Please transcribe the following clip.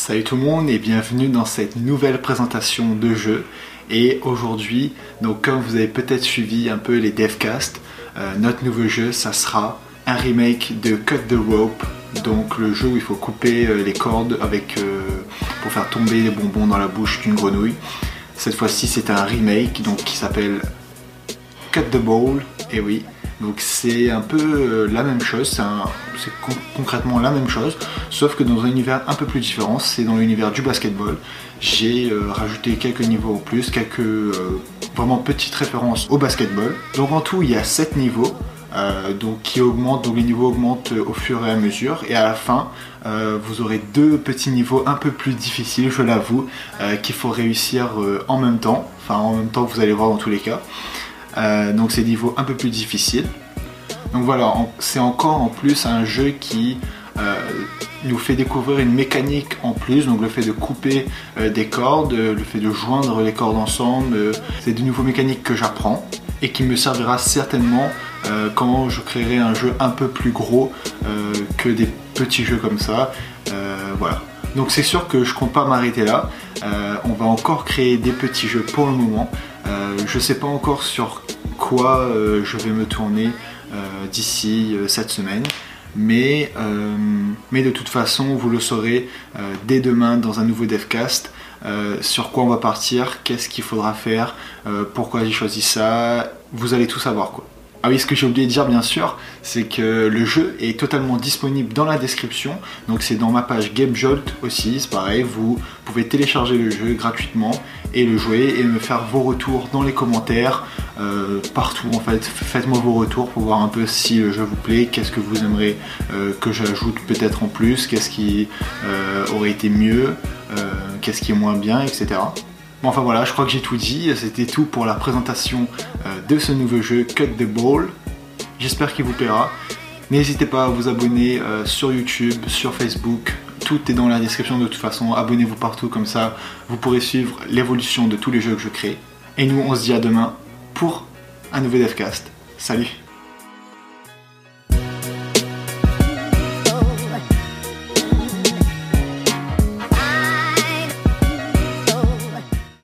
Salut tout le monde et bienvenue dans cette nouvelle présentation de jeu. Et aujourd'hui, donc comme vous avez peut-être suivi un peu les devcasts, euh, notre nouveau jeu, ça sera un remake de Cut the Rope, donc le jeu où il faut couper euh, les cordes avec euh, pour faire tomber les bonbons dans la bouche d'une grenouille. Cette fois-ci, c'est un remake donc qui s'appelle Cut the Ball. Et oui, donc c'est un peu euh, la même chose, c'est concrètement la même chose, sauf que dans un univers un peu plus différent, c'est dans l'univers du basketball. J'ai euh, rajouté quelques niveaux en plus, quelques euh, vraiment petites références au basketball. Donc en tout, il y a 7 niveaux. donc qui augmentent, donc les niveaux augmentent au fur et à mesure et à la fin vous aurez deux petits niveaux un peu plus difficiles je l'avoue qu'il faut réussir en même temps enfin en même temps vous allez voir dans tous les cas euh, donc c'est niveau un peu plus difficile. Donc voilà, c'est encore en plus un jeu qui euh, nous fait découvrir une mécanique en plus, donc le fait de couper euh, des cordes, le fait de joindre les cordes ensemble, c'est de nouveaux mécaniques que j'apprends et qui me servira certainement quand je créerai un jeu un peu plus gros que des petits jeux comme ça. voilà. Donc c'est sûr que je compte pas m'arrêter là. On va encore créer des petits jeux pour le moment. Euh, je ne sais pas encore sur quoi euh, je vais me tourner euh, d'ici cette semaine. Mais, mais, de toute façon, vous le saurez dès demain dans un nouveau devcast. sur quoi on va partir, qu'est-ce qu'il faudra faire, pourquoi j'ai choisi ça, vous allez tout savoir quoi. Ah oui, ce que j'ai oublié de dire bien sûr, c'est que le jeu est totalement disponible dans la description. Donc c'est dans ma page GameJolt aussi, c'est pareil, vous pouvez télécharger le jeu gratuitement et le jouer et me faire vos retours dans les commentaires, euh, partout en fait. Faites-moi vos retours pour voir un peu si le jeu vous plaît, qu'est-ce que vous aimeriez euh, que j'ajoute peut-être en plus, qu'est-ce qui euh, aurait été mieux, qu'est-ce qui est moins bien, etc. Bon, enfin voilà, je crois que j'ai tout dit. C'était tout pour la présentation euh, de ce nouveau jeu Cut the Ball. J'espère qu'il vous plaira. N'hésitez pas à vous abonner euh, sur YouTube, sur Facebook. Tout est dans la description de toute façon. Abonnez-vous partout comme ça. Vous pourrez suivre l'évolution de tous les jeux que je crée. Et nous, on se dit à demain pour un nouveau Devcast. Salut